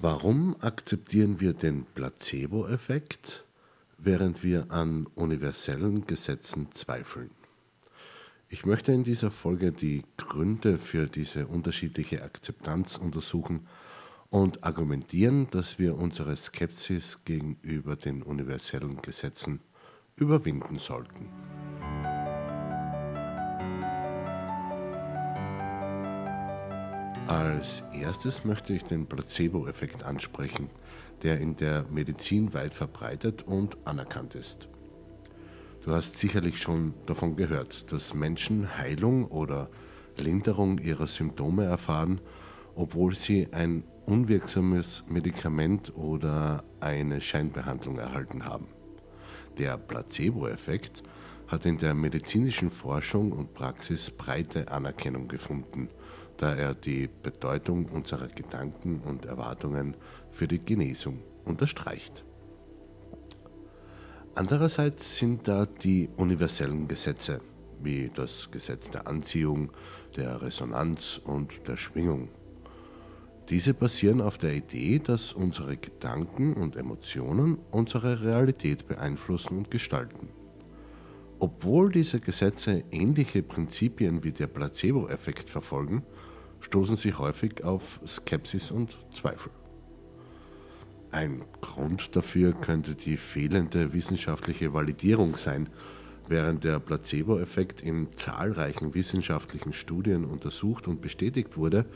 Warum akzeptieren wir den Placebo-Effekt, während wir an universellen Gesetzen zweifeln? Ich möchte in dieser Folge die Gründe für diese unterschiedliche Akzeptanz untersuchen und argumentieren, dass wir unsere Skepsis gegenüber den universellen Gesetzen überwinden sollten. Als erstes möchte ich den Placebo-Effekt ansprechen, der in der Medizin weit verbreitet und anerkannt ist. Du hast sicherlich schon davon gehört, dass Menschen Heilung oder Linderung ihrer Symptome erfahren, obwohl sie ein unwirksames Medikament oder eine Scheinbehandlung erhalten haben. Der Placebo-Effekt hat in der medizinischen Forschung und Praxis breite Anerkennung gefunden da er die Bedeutung unserer Gedanken und Erwartungen für die Genesung unterstreicht. Andererseits sind da die universellen Gesetze, wie das Gesetz der Anziehung, der Resonanz und der Schwingung. Diese basieren auf der Idee, dass unsere Gedanken und Emotionen unsere Realität beeinflussen und gestalten. Obwohl diese Gesetze ähnliche Prinzipien wie der Placebo-Effekt verfolgen, stoßen sie häufig auf Skepsis und Zweifel. Ein Grund dafür könnte die fehlende wissenschaftliche Validierung sein. Während der Placebo-Effekt in zahlreichen wissenschaftlichen Studien untersucht und bestätigt wurde,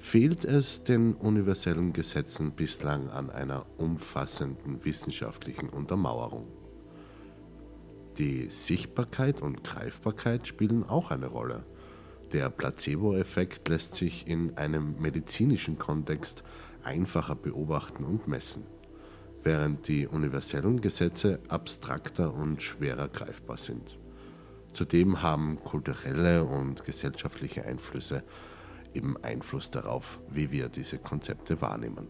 fehlt es den universellen Gesetzen bislang an einer umfassenden wissenschaftlichen Untermauerung. Die Sichtbarkeit und Greifbarkeit spielen auch eine Rolle. Der Placebo-Effekt lässt sich in einem medizinischen Kontext einfacher beobachten und messen, während die universellen Gesetze abstrakter und schwerer greifbar sind. Zudem haben kulturelle und gesellschaftliche Einflüsse eben Einfluss darauf, wie wir diese Konzepte wahrnehmen.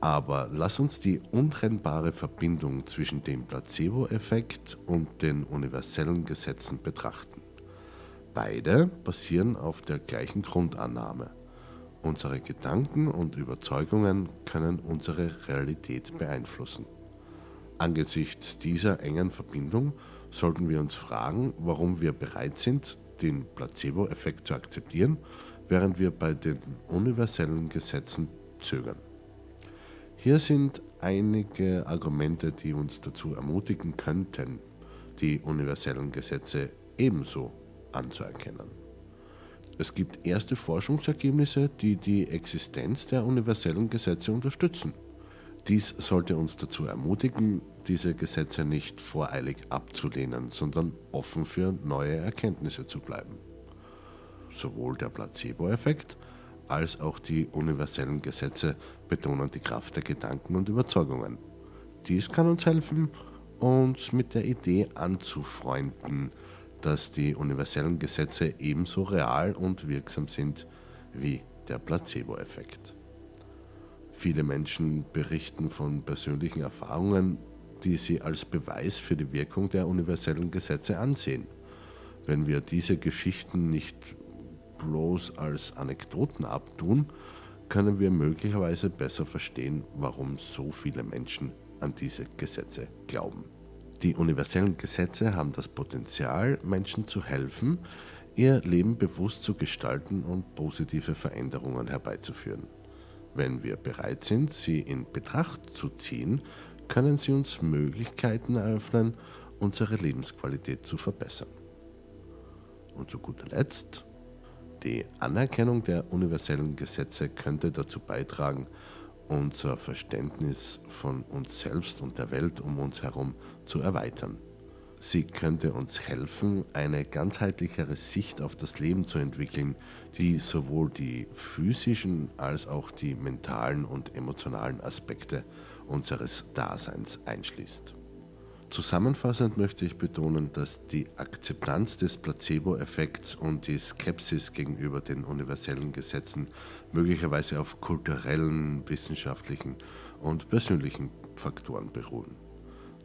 Aber lass uns die untrennbare Verbindung zwischen dem Placebo-Effekt und den universellen Gesetzen betrachten. Beide basieren auf der gleichen Grundannahme. Unsere Gedanken und Überzeugungen können unsere Realität beeinflussen. Angesichts dieser engen Verbindung sollten wir uns fragen, warum wir bereit sind, den Placebo-Effekt zu akzeptieren, während wir bei den universellen Gesetzen zögern. Hier sind einige Argumente, die uns dazu ermutigen könnten, die universellen Gesetze ebenso anzuerkennen. Es gibt erste Forschungsergebnisse, die die Existenz der universellen Gesetze unterstützen. Dies sollte uns dazu ermutigen, diese Gesetze nicht voreilig abzulehnen, sondern offen für neue Erkenntnisse zu bleiben. Sowohl der Placebo-Effekt als auch die universellen Gesetze betonen die Kraft der Gedanken und Überzeugungen. Dies kann uns helfen, uns mit der Idee anzufreunden, dass die universellen Gesetze ebenso real und wirksam sind wie der Placebo-Effekt. Viele Menschen berichten von persönlichen Erfahrungen, die sie als Beweis für die Wirkung der universellen Gesetze ansehen. Wenn wir diese Geschichten nicht bloß als Anekdoten abtun, können wir möglicherweise besser verstehen, warum so viele Menschen an diese Gesetze glauben. Die universellen Gesetze haben das Potenzial, Menschen zu helfen, ihr Leben bewusst zu gestalten und positive Veränderungen herbeizuführen. Wenn wir bereit sind, sie in Betracht zu ziehen, können sie uns Möglichkeiten eröffnen, unsere Lebensqualität zu verbessern. Und zu guter Letzt, die Anerkennung der universellen Gesetze könnte dazu beitragen, unser Verständnis von uns selbst und der Welt um uns herum zu erweitern. Sie könnte uns helfen, eine ganzheitlichere Sicht auf das Leben zu entwickeln, die sowohl die physischen als auch die mentalen und emotionalen Aspekte unseres Daseins einschließt. Zusammenfassend möchte ich betonen, dass die Akzeptanz des Placebo-Effekts und die Skepsis gegenüber den universellen Gesetzen möglicherweise auf kulturellen, wissenschaftlichen und persönlichen Faktoren beruhen.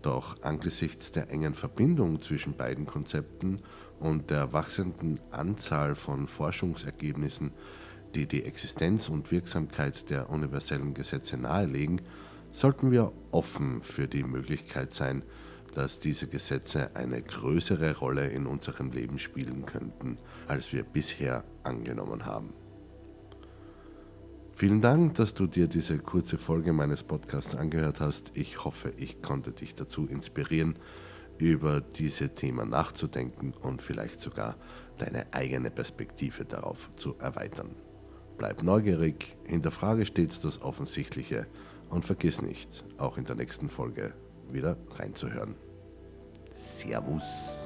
Doch angesichts der engen Verbindung zwischen beiden Konzepten und der wachsenden Anzahl von Forschungsergebnissen, die die Existenz und Wirksamkeit der universellen Gesetze nahelegen, sollten wir offen für die Möglichkeit sein, dass diese Gesetze eine größere Rolle in unserem Leben spielen könnten, als wir bisher angenommen haben. Vielen Dank, dass du dir diese kurze Folge meines Podcasts angehört hast. Ich hoffe, ich konnte dich dazu inspirieren, über diese Themen nachzudenken und vielleicht sogar deine eigene Perspektive darauf zu erweitern. Bleib neugierig, hinterfrage stets das Offensichtliche und vergiss nicht, auch in der nächsten Folge wieder reinzuhören. Servus.